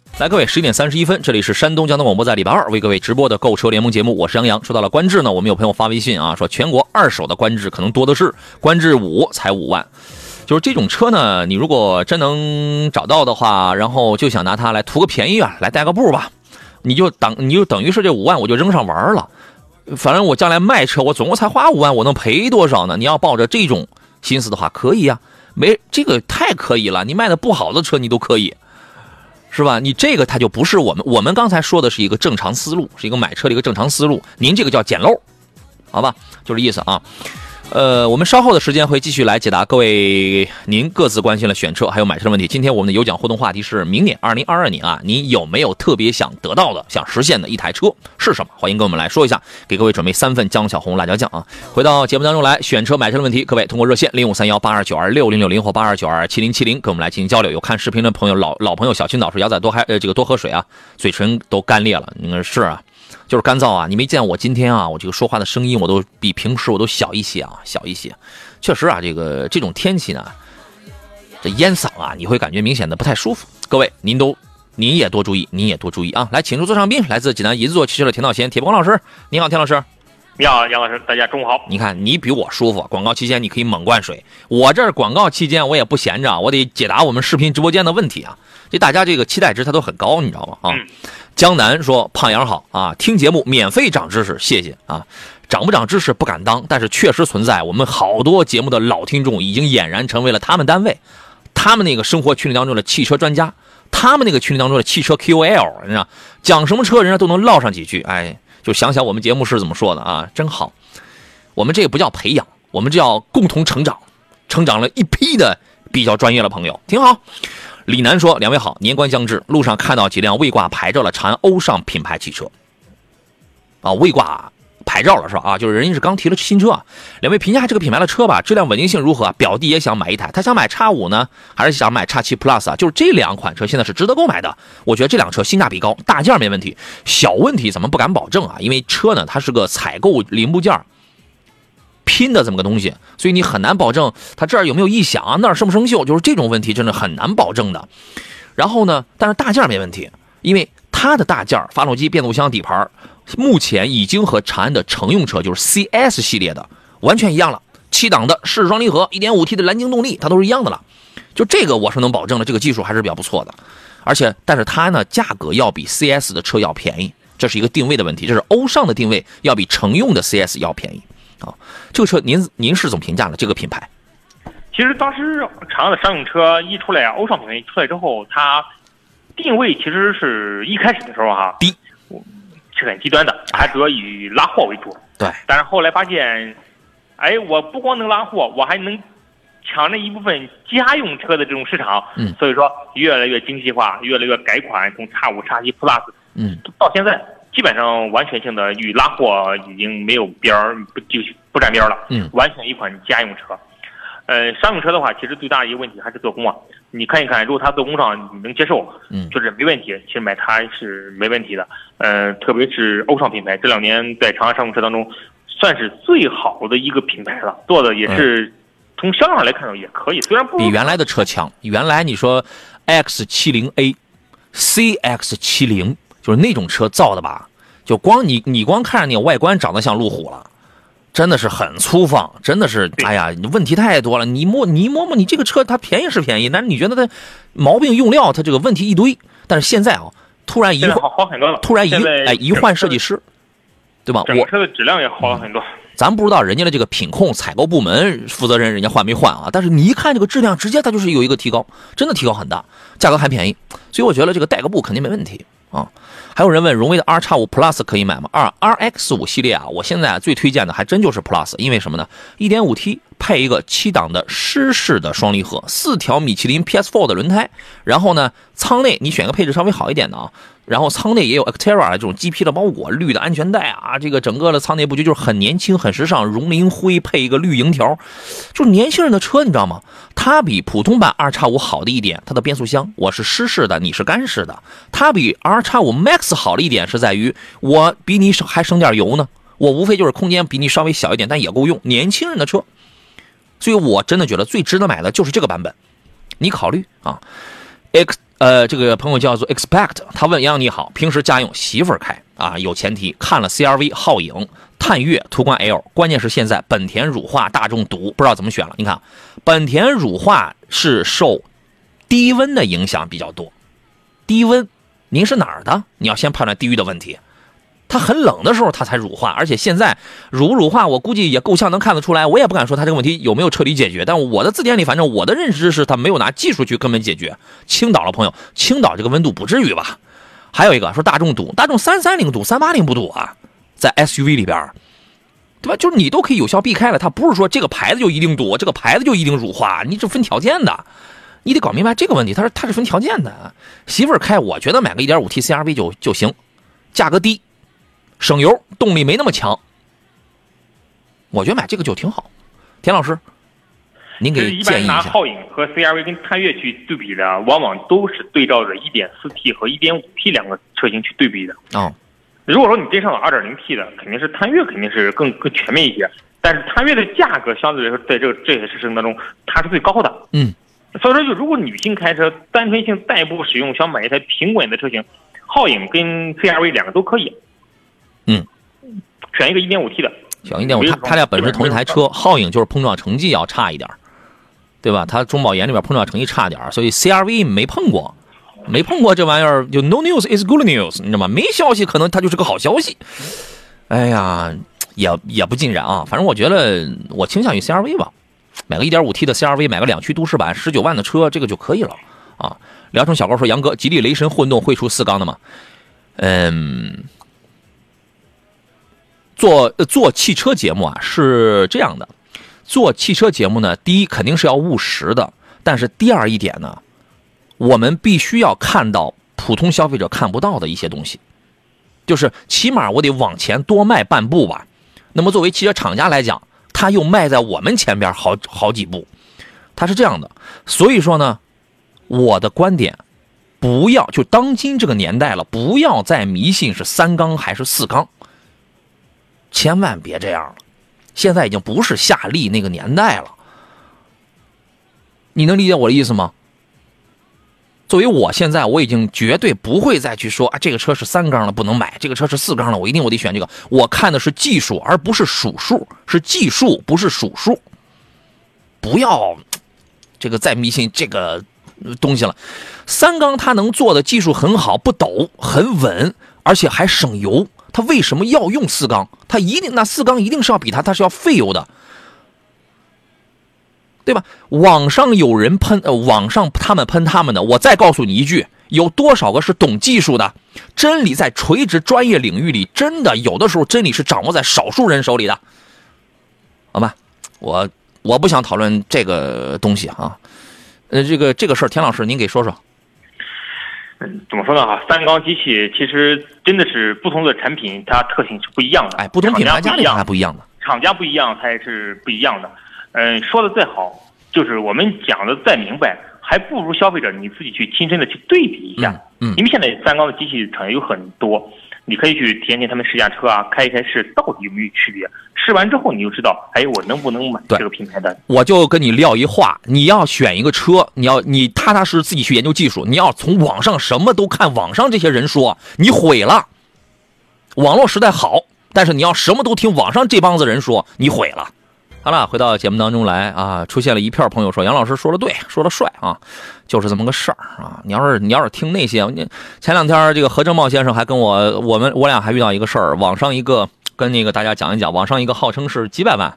来，各位，十一点三十一分，这里是山东交通广播，在礼拜二为各位直播的购车联盟节目，我是杨洋。说到了观致呢，我们有朋友发微信啊，说全国二手的观致可能多的是，观致五才五万，就是这种车呢，你如果真能找到的话，然后就想拿它来图个便宜啊，来带个步吧。你就等，你就等于是这五万我就扔上玩了，反正我将来卖车，我总共才花五万，我能赔多少呢？你要抱着这种心思的话，可以呀，没这个太可以了。你卖的不好的车，你都可以，是吧？你这个它就不是我们，我们刚才说的是一个正常思路，是一个买车的一个正常思路。您这个叫捡漏，好吧？就这意思啊。呃，我们稍后的时间会继续来解答各位您各自关心的选车还有买车的问题。今天我们的有奖互动话题是：明年二零二二年啊，你有没有特别想得到的、想实现的一台车是什么？欢迎跟我们来说一下。给各位准备三份江小红辣椒酱啊！回到节目当中来，选车买车的问题，各位通过热线零五三幺八二九二六零六零或八二九二七零七零跟我们来进行交流。有看视频的朋友，老老朋友小青岛说：“姚仔多还呃这个多喝水啊，嘴唇都干裂了。”你看是啊。就是干燥啊！你没见我今天啊，我这个说话的声音我都比平时我都小一些啊，小一些。确实啊，这个这种天气呢，这烟嗓啊，你会感觉明显的不太舒服。各位，您都您也多注意，您也多注意啊！来，请出座上宾，来自济南银座汽车的田道贤、铁鹏老师，你好，田老师。你好，杨老师，大家中午好。你看，你比我舒服。广告期间你可以猛灌水，我这儿广告期间我也不闲着，我得解答我们视频直播间的问题啊。这大家这个期待值它都很高，你知道吗？啊。江南说：“胖杨好啊，听节目免费长知识，谢谢啊。”长不长知识不敢当，但是确实存在。我们好多节目的老听众已经俨然成为了他们单位、他们那个生活群里当中的汽车专家，他们那个群里当中的汽车 QOL，你知道，讲什么车人家都能唠上几句。哎，就想想我们节目是怎么说的啊，真好。我们这个不叫培养，我们这叫共同成长，成长了一批的比较专业的朋友，挺好。李楠说：“两位好，年关将至，路上看到几辆未挂牌照的长安欧尚品牌汽车，啊，未挂牌照了是吧？啊，就是人家是刚提了新车。两位评价这个品牌的车吧，质量稳定性如何？表弟也想买一台，他想买叉五呢，还是想买叉七 Plus 啊？就是这两款车现在是值得购买的。我觉得这辆车性价比高，大件没问题，小问题咱们不敢保证啊，因为车呢它是个采购零部件。”拼的这么个东西，所以你很难保证它这儿有没有异响啊，那儿生不生锈，就是这种问题真的很难保证的。然后呢，但是大件没问题，因为它的大件发动机、变速箱、底盘，目前已经和长安的乘用车就是 CS 系列的完全一样了。七档的湿式双离合，1.5T 的蓝鲸动力，它都是一样的了。就这个我是能保证的，这个技术还是比较不错的。而且，但是它呢，价格要比 CS 的车要便宜，这是一个定位的问题。这是欧尚的定位要比乘用的 CS 要便宜。啊，这个车您您是怎么评价的？这个品牌？其实当时长安的商用车一出来，欧尚品牌一出来之后，它定位其实是一开始的时候哈低，是很低端的，还主要以拉货为主。对。但是后来发现，哎，我不光能拉货，我还能抢那一部分家用车的这种市场。嗯。所以说，越来越精细化，越来越改款，从叉五、叉七 Plus，嗯，到现在。基本上完全性的与拉货已经没有边儿，不就不沾边儿了。嗯，完全一款家用车。呃，商用车的话，其实最大的一个问题还是做工啊。你看一看，如果它做工上你能接受，嗯，就是没问题，其实买它是没问题的。呃，特别是欧尚品牌，这两年在长安商用车当中算是最好的一个品牌了，做的也是从销量上来看也可以，虽然不比原来的车强。原来你说 X 七零 A、CX 七零。就是那种车造的吧，就光你你光看着那个外观长得像路虎了，真的是很粗放，真的是哎呀，问题太多了。你摸你摸摸，你这个车它便宜是便宜，但是你觉得它毛病用料它这个问题一堆。但是现在啊，突然一换好很多了，突然一哎一换设计师，对吧？我车的质量也好了很多。咱不知道人家的这个品控采购部门负责人人家换没换啊？但是你一看这个质量，直接它就是有一个提高，真的提高很大，价格还便宜，所以我觉得这个代个步肯定没问题。啊，还有人问荣威的 R 叉五 Plus 可以买吗？二 RX 五系列啊，我现在最推荐的还真就是 Plus，因为什么呢？1.5T 配一个七档的湿式的双离合，四条米其林 PS4 的轮胎，然后呢，舱内你选个配置稍微好一点的啊。然后舱内也有 Actera 这种 GP 的包裹，绿的安全带啊，这个整个的舱内布局就是很年轻、很时尚，绒林灰配一个绿银条，就是年轻人的车，你知道吗？它比普通版 R 叉五好的一点，它的变速箱我是湿式的，你是干式的。它比 R 叉五 Max 好的一点是在于，我比你还省点油呢，我无非就是空间比你稍微小一点，但也够用。年轻人的车，所以我真的觉得最值得买的就是这个版本，你考虑啊，X。呃，这个朋友叫做 Expect，他问杨洋你好，平时家用媳妇开啊，有前提，看了 CRV、皓影、探岳、途观 L，关键是现在本田乳化、大众堵，不知道怎么选了。你看，本田乳化是受低温的影响比较多，低温，您是哪儿的？你要先判断地域的问题。它很冷的时候，它才乳化，而且现在乳不乳化，我估计也够呛能看得出来。我也不敢说它这个问题有没有彻底解决，但我的字典里，反正我的认知是，它没有拿技术去根本解决。青岛的朋友，青岛这个温度不至于吧？还有一个说大众堵，大众三三零堵，三八零不堵啊，在 SUV 里边，对吧？就是你都可以有效避开了，它不是说这个牌子就一定堵，这个牌子就一定乳化，你这分条件的，你得搞明白这个问题。他是他是分条件的，媳妇儿开，我觉得买个 1.5T CRV 就就行，价格低。省油，动力没那么强，我觉得买这个就挺好。田老师，您给建议一下。拿皓影和 CRV 跟探岳去对比的，往往都是对照着 1.4T 和 1.5T 两个车型去对比的。啊，如果说你真上了 2.0T 的，肯定是探岳肯定是更更全面一些。但是探岳的价格相对来说，在这个这些车型当中，它是最高的。嗯，所以说，就如果女性开车单纯性代步使用，想买一台平稳的车型，皓影跟 CRV 两个都可以。嗯，选一个 1.5T 的，选一点五，它它俩本身同一台车，皓影就是碰撞成绩要差一点，对吧？它中保研里边碰撞成绩差点，所以 CRV 没碰过，没碰过这玩意儿，就 No news is good news，你知道吗？没消息可能它就是个好消息。哎呀，也也不尽然啊。反正我觉得我倾向于 CRV 吧，买个 1.5T 的 CRV，买个两驱都市版，十九万的车，这个就可以了啊。聊城小高说：“杨哥，吉利雷神混动会出四缸的吗？”嗯，做做汽车节目啊是这样的，做汽车节目呢，第一肯定是要务实的，但是第二一点呢，我们必须要看到普通消费者看不到的一些东西，就是起码我得往前多迈半步吧。那么作为汽车厂家来讲，他又迈在我们前边好好几步，他是这样的。所以说呢。我的观点，不要就当今这个年代了，不要再迷信是三缸还是四缸，千万别这样了。现在已经不是夏利那个年代了，你能理解我的意思吗？作为我现在，我已经绝对不会再去说啊，这个车是三缸了不能买，这个车是四缸了，我一定我得选这个。我看的是技术，而不是数数，是技术，不是数数。不要这个再迷信这个。东西了，三缸它能做的技术很好，不抖，很稳，而且还省油。它为什么要用四缸？它一定那四缸一定是要比它，它是要费油的，对吧？网上有人喷，呃，网上他们喷他们的。我再告诉你一句，有多少个是懂技术的？真理在垂直专业领域里，真的有的时候真理是掌握在少数人手里的。好吧，我我不想讨论这个东西啊。呃，这个这个事儿，田老师您给说说。嗯，怎么说呢？哈，三缸机器其实真的是不同的产品，它特性是不一样的。哎，不同品牌家里还不一样的，厂家不一样它也是不一样的。嗯，说的再好，就是我们讲的再明白，还不如消费者你自己去亲身的去对比一下。嗯，因为现在三缸的机器厂家有很多。你可以去体验体验他们试驾车啊，开一开试，到底有没有区别？试完之后你就知道，哎，我能不能买这个品牌的？我就跟你撂一话，你要选一个车，你要你踏踏实实自己去研究技术，你要从网上什么都看网上这些人说，你毁了。网络时代好，但是你要什么都听网上这帮子人说，你毁了。好了，回到节目当中来啊！出现了一片朋友说杨老师说的对，说的帅啊，就是这么个事儿啊！你要是你要是听那些，你前两天这个何正茂先生还跟我，我们我俩还遇到一个事儿，网上一个跟那个大家讲一讲，网上一个号称是几百万、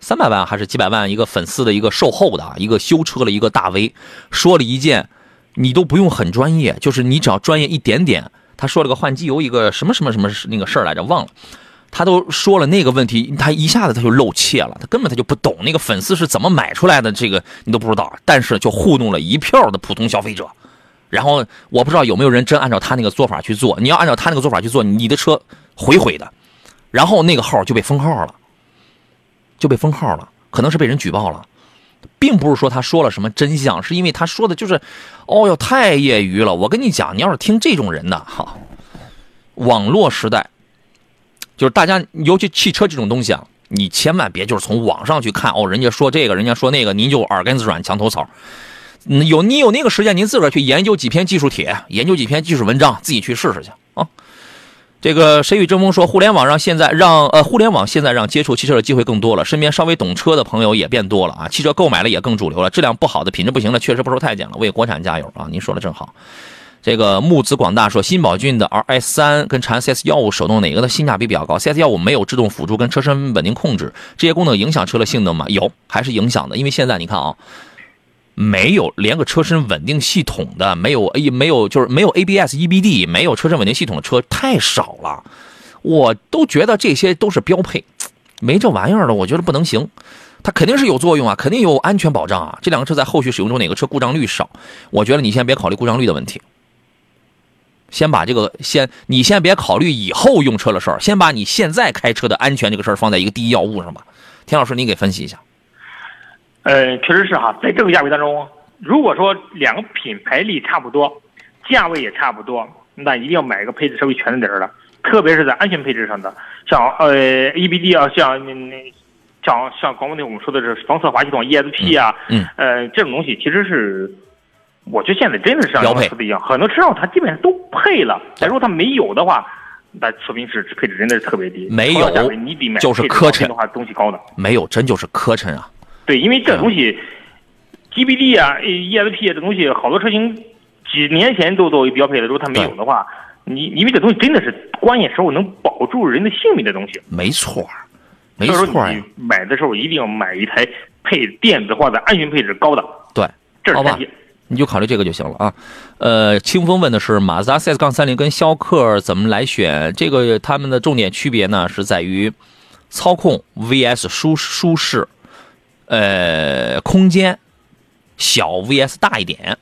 三百万还是几百万一个粉丝的一个售后的一个修车的一个大 V，说了一件你都不用很专业，就是你只要专业一点点，他说了个换机油一个什么什么什么那个事儿来着，忘了。他都说了那个问题，他一下子他就露怯了，他根本他就不懂那个粉丝是怎么买出来的，这个你都不知道，但是就糊弄了一票的普通消费者。然后我不知道有没有人真按照他那个做法去做，你要按照他那个做法去做，你的车毁毁的。然后那个号就被封号了，就被封号了，可能是被人举报了，并不是说他说了什么真相，是因为他说的就是，哦哟，太业余了。我跟你讲，你要是听这种人的哈，网络时代。就是大家，尤其汽车这种东西啊，你千万别就是从网上去看哦，人家说这个，人家说那个，您就耳根子软，墙头草。有你有那个时间，您自个儿去研究几篇技术帖，研究几篇技术文章，自己去试试去啊。这个谁与争锋说，互联网让现在让呃，互联网现在让接触汽车的机会更多了，身边稍微懂车的朋友也变多了啊，汽车购买了也更主流了，质量不好的、品质不行的，确实不受待见了。为国产加油啊！您说的正好。这个木子广大说，新宝骏的 RS 三跟长安 CS 幺五手动哪个的性价比比较高？CS 幺五没有制动辅助跟车身稳定控制，这些功能影响车的性能吗？有，还是影响的。因为现在你看啊，没有连个车身稳定系统的，没有 A 没有就是没有 ABS EBD，没有车身稳定系统的车太少了。我都觉得这些都是标配，没这玩意儿的，我觉得不能行。它肯定是有作用啊，肯定有安全保障啊。这两个车在后续使用中哪个车故障率少？我觉得你先别考虑故障率的问题。先把这个先，你先别考虑以后用车的事儿，先把你现在开车的安全这个事儿放在一个第一要务上吧。田老师，你给分析一下。呃，确实是哈，在这个价位当中，如果说两个品牌力差不多，价位也差不多，那一定要买一个配置稍微全点儿的，特别是在安全配置上的，像呃 EBD 啊，像那那像像广播内我们说的是防侧滑系统 ESP 啊，嗯，呃，这种东西其实是。我觉得现在真的是像标配的一样，很多车上它基本上都配了。假如说它没有的话，那说明是配置真的是特别低。没有，你得买就是磕碜的话，东西高的。没有，真就是磕碜啊！对，因为这东西，GBD 啊、ESP 这东西，好多车型几年前都作为标配的，如果它没有的话，你因为这东西真的是关键时候能保住人的性命的东西。没错，没错所以说你买的时候一定要买一台配电子化的安全配置高的，对，这是前提。你就考虑这个就行了啊。呃，清风问的是马自达 CS 杠三零跟逍客怎么来选？这个他们的重点区别呢是在于操控 VS 舒舒适，呃，空间小 VS 大一点。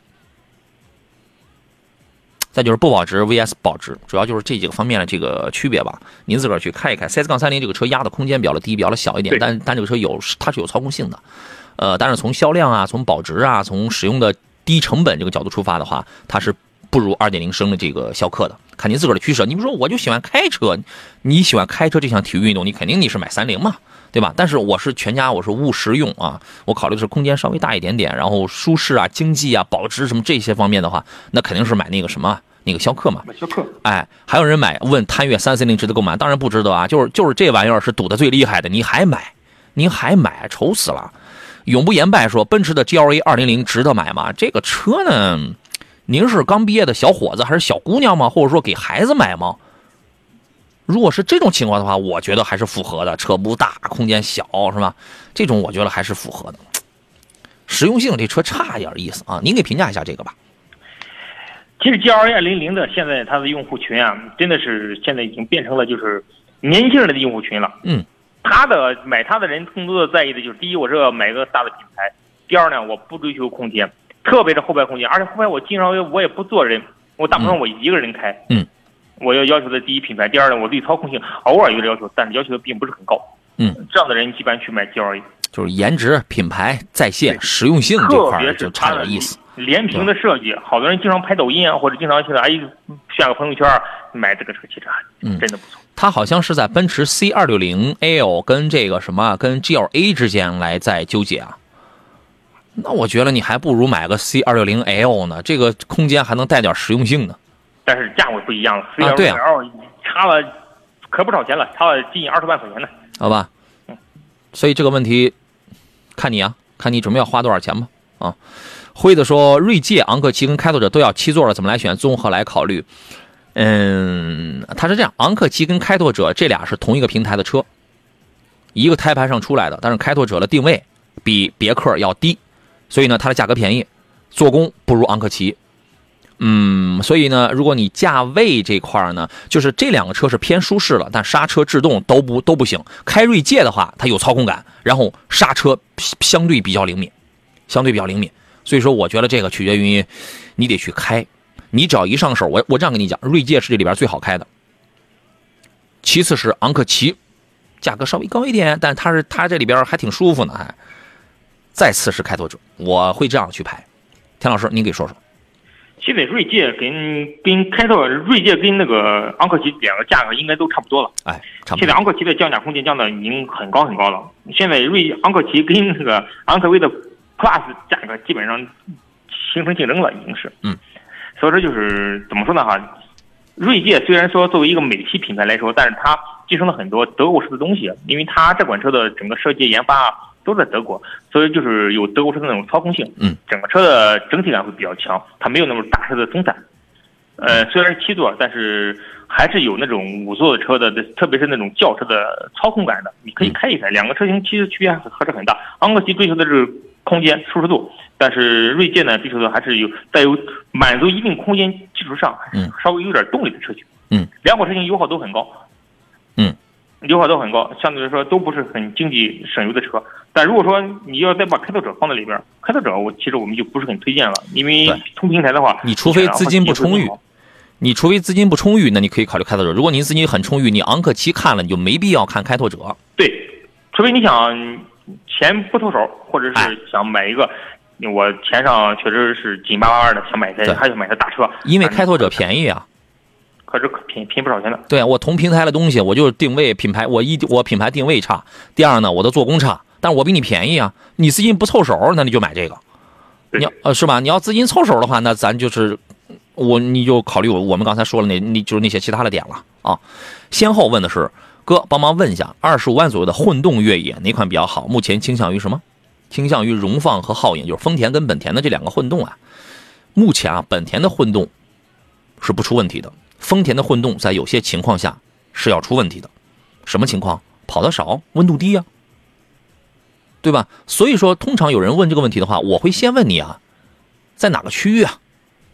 再就是不保值 VS 保值，主要就是这几个方面的这个区别吧。您自个儿去看一看。CS 杠三零这个车压的空间比较的低，比较的小一点，但但这个车有它是有操控性的。呃，但是从销量啊，从保值啊，从使用的低成本这个角度出发的话，它是不如2.0升的这个逍客的。看您自个儿的取舍。你比如说，我就喜欢开车，你喜欢开车这项体育运动，你肯定你是买三菱嘛，对吧？但是我是全家，我是务实用啊，我考虑的是空间稍微大一点点，然后舒适啊、经济啊、保值什么这些方面的话，那肯定是买那个什么那个逍客嘛。买逍客，哎，还有人买问探岳三三零值得购买？当然不值得啊，就是就是这玩意儿是赌的最厉害的，你还买，你还买，愁死了。永不言败说，奔驰的 GLA 二零零值得买吗？这个车呢，您是刚毕业的小伙子还是小姑娘吗？或者说给孩子买吗？如果是这种情况的话，我觉得还是符合的，车不大，空间小，是吧？这种我觉得还是符合的。实用性这车差一点意思啊，您给评价一下这个吧。其实 G L A 二零零的现在它的用户群啊，真的是现在已经变成了就是年轻人的用户群了。嗯，他的买他的人更多的在意的就是，第一，我是要买个大的品牌；第二呢，我不追求空间，特别是后排空间，而且后排我经常我也不坐人，我大部分我一个人开。嗯，我要要求的第一品牌，第二呢，我对操控性偶尔有点要求，但是要求的并不是很高。嗯，这样的人一般去买 G L A，就是颜值、品牌在线、实用性这块儿就差点意思。连屏的设计，好多人经常拍抖音啊，或者经常去哎炫个朋友圈，买这个车其实真的不错。它好像是在奔驰 C 二六零 L 跟这个什么跟 GLA 之间来在纠结啊。那我觉得你还不如买个 C 二六零 L 呢，这个空间还能带点实用性呢。但是价位不一样了，C 啊 L 对啊 L 差了可不少钱了，差了近二十万块钱呢。好吧？所以这个问题看你啊，看你准备要花多少钱吧。啊，辉子说，锐界、昂克旗跟开拓者都要七座了，怎么来选？综合来考虑。嗯，他是这样，昂克旗跟开拓者这俩是同一个平台的车，一个胎盘上出来的，但是开拓者的定位比别克要低，所以呢，它的价格便宜，做工不如昂克旗。嗯，所以呢，如果你价位这块呢，就是这两个车是偏舒适了，但刹车制动都不都不行。开锐界的话，它有操控感，然后刹车相对比较灵敏，相对比较灵敏。所以说，我觉得这个取决于你得去开。你只要一上手，我我这样跟你讲，锐界是这里边最好开的，其次是昂克旗，价格稍微高一点，但它是它这里边还挺舒服呢，还。再次是开拓者，我会这样去排。田老师，您给说说。现在锐界跟跟开拓锐界跟那个昂克旗两个价格应该都差不多了。哎，差不多现在。昂克旗的降价空间降的已经很高很高了。现在锐昂克旗跟那个昂科威的 Plus 价格基本上形成竞争了，已经是。嗯。所以说就是怎么说呢哈，锐界虽然说作为一个美系品牌来说，但是它继承了很多德国式的东西，因为它这款车的整个设计研发啊都在德国，所以就是有德国车的那种操控性。嗯。整个车的整体感会比较强，它没有那么大车的松散。呃，虽然是七座，但是还是有那种五座的车的，特别是那种轿车的操控感的，你可以开一开。两个车型其实区别还还是很大。昂克旗追求的是空间舒适度，但是锐界呢追求的还是有带有满足一定空间基础上，嗯，稍微有点动力的车型。嗯，两款车型油耗都很高。嗯，油耗都很高，相对来说都不是很经济省油的车。但如果说你要再把开拓者放在里边，开拓者我其实我们就不是很推荐了，因为对同平台的话，你除非资金不充裕你除非资金不充裕，那你可以考虑开拓者。如果您资金很充裕，你昂克旗看了，你就没必要看开拓者。对，除非你想钱不凑手，或者哎是想买一个，我钱上确实是紧巴巴的，想买台还想买台大车，因为开拓者便宜啊。可是可便便宜不少钱的。对我同平台的东西，我就是定位品牌，我一我品牌定位差，第二呢，我的做工差，但是我比你便宜啊。你资金不凑手，那你就买这个。你要呃是吧？你要资金凑手的话，那咱就是我你就考虑我我们刚才说了那那就是那些其他的点了啊。先后问的是哥，帮忙问一下，二十五万左右的混动越野哪款比较好？目前倾向于什么？倾向于荣放和皓影，就是丰田跟本田的这两个混动啊。目前啊，本田的混动是不出问题的，丰田的混动在有些情况下是要出问题的。什么情况？跑得少，温度低呀，对吧？所以说，通常有人问这个问题的话，我会先问你啊，在哪个区域啊？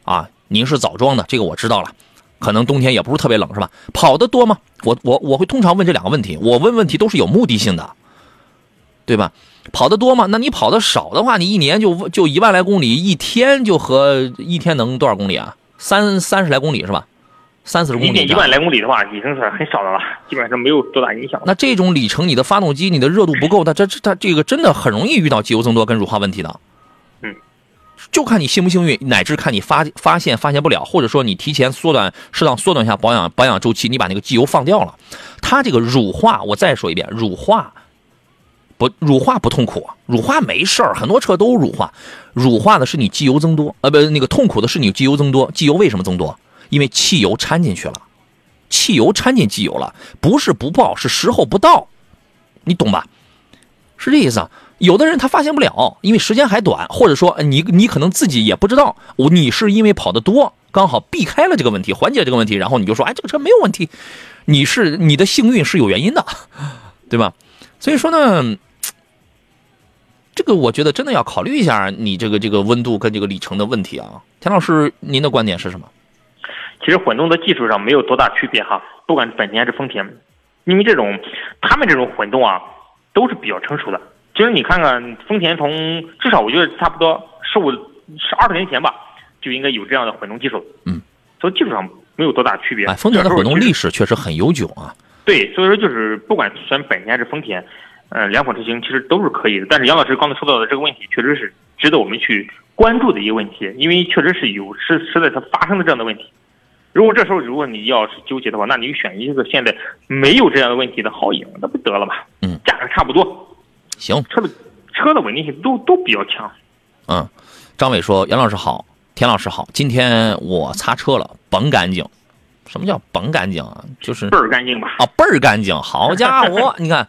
啊，您是枣庄的，这个我知道了，可能冬天也不是特别冷，是吧？跑得多吗？我我我会通常问这两个问题，我问问题都是有目的性的，对吧？跑得多吗？那你跑的少的话，你一年就就一万来公里，一天就和一天能多少公里啊？三三十来公里是吧？三四十公里。一天一万来公里的话，里程是很少的了，基本上没有多大影响。那这种里程，你的发动机你的热度不够，它这它这个真的很容易遇到机油增多跟乳化问题的。嗯，就看你幸不幸运，乃至看你发发现发现不了，或者说你提前缩短适当缩短一下保养保养周期，你把那个机油放掉了，它这个乳化，我再说一遍，乳化。不乳化不痛苦，乳化没事儿，很多车都乳化。乳化的是你机油增多，呃，不，那个痛苦的是你机油增多。机油为什么增多？因为汽油掺进去了，汽油掺进机油了，不是不报，是时候不到，你懂吧？是这意思啊。有的人他发现不了，因为时间还短，或者说你你可能自己也不知道，我你是因为跑得多，刚好避开了这个问题，缓解这个问题，然后你就说，哎，这个车没有问题。你是你的幸运是有原因的，对吧？所以说呢。这个我觉得真的要考虑一下你这个这个温度跟这个里程的问题啊，田老师，您的观点是什么？其实混动的技术上没有多大区别哈，不管是本田还是丰田，因为这种他们这种混动啊都是比较成熟的。其实你看看丰田，从至少我觉得差不多十五十二十年前吧，就应该有这样的混动技术。嗯，所以技术上没有多大区别。哎，丰田的混动历史确实很悠久啊。对，所以说就是不管选本田还是丰田。呃，两款车型其实都是可以的，但是杨老师刚才说到的这个问题，确实是值得我们去关注的一个问题，因为确实是有实实在它发生的这样的问题。如果这时候如果你要是纠结的话，那你就选一个现在没有这样的问题的好影，那不得了吗？嗯，价格差不多，行，车的车的稳定性都都比较强。嗯，张伟说：“杨老师好，田老师好，今天我擦车了，甭干净。什么叫甭干净啊？就是倍儿干净吧？啊，倍儿干净。好家伙，你看。”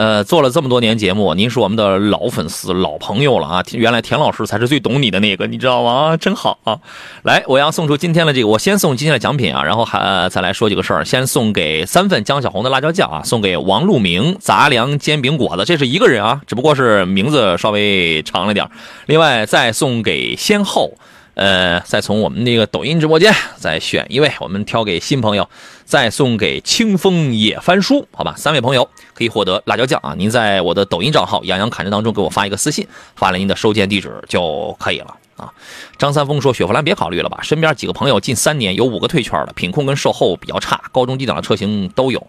呃，做了这么多年节目，您是我们的老粉丝、老朋友了啊！原来田老师才是最懂你的那个，你知道吗？真好啊！来，我要送出今天的这个，我先送今天的奖品啊，然后还再来说几个事儿。先送给三份江小红的辣椒酱啊，送给王路明杂粮煎饼果子，这是一个人啊，只不过是名字稍微长了点另外再送给先后。呃，再从我们那个抖音直播间再选一位，我们挑给新朋友，再送给清风野翻书，好吧？三位朋友可以获得辣椒酱啊！您在我的抖音账号“杨洋侃车”当中给我发一个私信，发了您的收件地址就可以了啊。张三丰说：“雪佛兰别考虑了吧，身边几个朋友近三年有五个退圈了，品控跟售后比较差，高中低档的车型都有，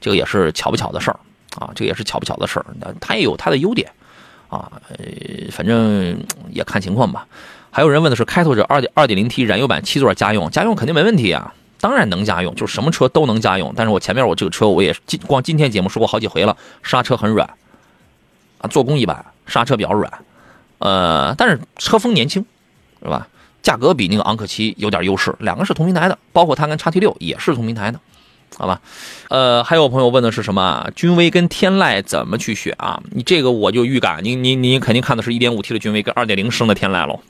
这个也是巧不巧的事儿啊，这个也是巧不巧的事儿，它也有它的优点啊，呃，反正也看情况吧。”还有人问的是，开拓者二点二点零 T 燃油版七座家用，家用肯定没问题啊，当然能家用，就是什么车都能家用。但是我前面我这个车我也今光今天节目说过好几回了，刹车很软，啊，做工一般，刹车比较软，呃，但是车风年轻，是吧？价格比那个昂克旗有点优势，两个是同平台的，包括它跟叉 T 六也是同平台的，好吧？呃，还有朋友问的是什么？君威跟天籁怎么去选啊？你这个我就预感，你你你肯定看的是一点五 T 的君威跟二点零升的天籁喽。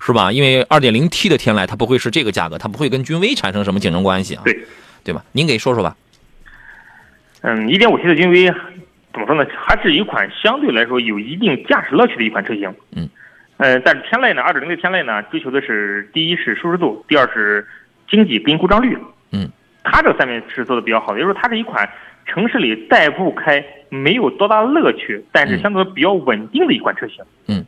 是吧？因为二点零 T 的天籁它不会是这个价格，它不会跟君威产生什么竞争关系啊？对，对吧？您给说说吧。嗯，一点五 T 的君威怎么说呢？还是一款相对来说有一定驾驶乐趣的一款车型。嗯。呃，但是天籁呢，二点零的天籁呢，追求的是第一是舒适度，第二是经济跟故障率。嗯。它这三面是做的比较好的，也就是说它是一款城市里代步开没有多大乐趣，但是相对比较稳定的一款车型。嗯。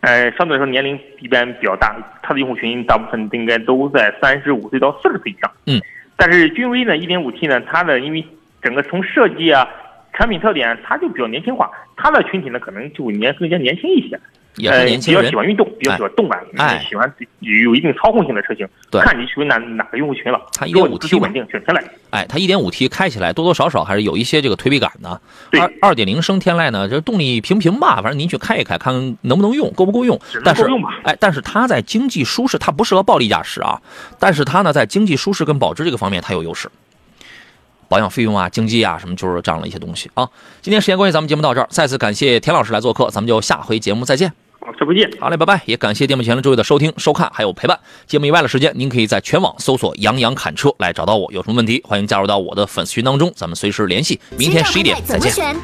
呃，相对来说年龄一般比较大，它的用户群大部分应该都在三十五岁到四十岁以上。嗯，但是君威呢，一点五 T 呢，它的因为整个从设计啊、产品特点，它就比较年轻化，它的群体呢可能就年更加年轻一些。呃，比较喜欢运动，比较喜欢动感，哎喜欢有一定操控性的车型。对，看你属于哪哪个用户群了。它一点五 T 稳定，选天籁。哎，它一点五 T 开起来多多少少还是有一些这个推背感的。二二点零升天籁呢，这动力平平吧，反正您去开一开，看能不能用，够不够用。但是，哎，但是它在经济舒适，它不适合暴力驾驶啊。但是它呢，在经济舒适跟保值这个方面，它有优势。保养费用啊，经济啊，什么就是这样的一些东西啊。今天时间关系，咱们节目到这儿，再次感谢田老师来做客，咱们就下回节目再见。好，再见。好嘞，拜拜。也感谢电幕前的诸位的收听、收看还有陪伴。节目以外的时间，您可以在全网搜索“杨洋侃车”来找到我。有什么问题，欢迎加入到我的粉丝群当中，咱们随时联系。明天十一点再见。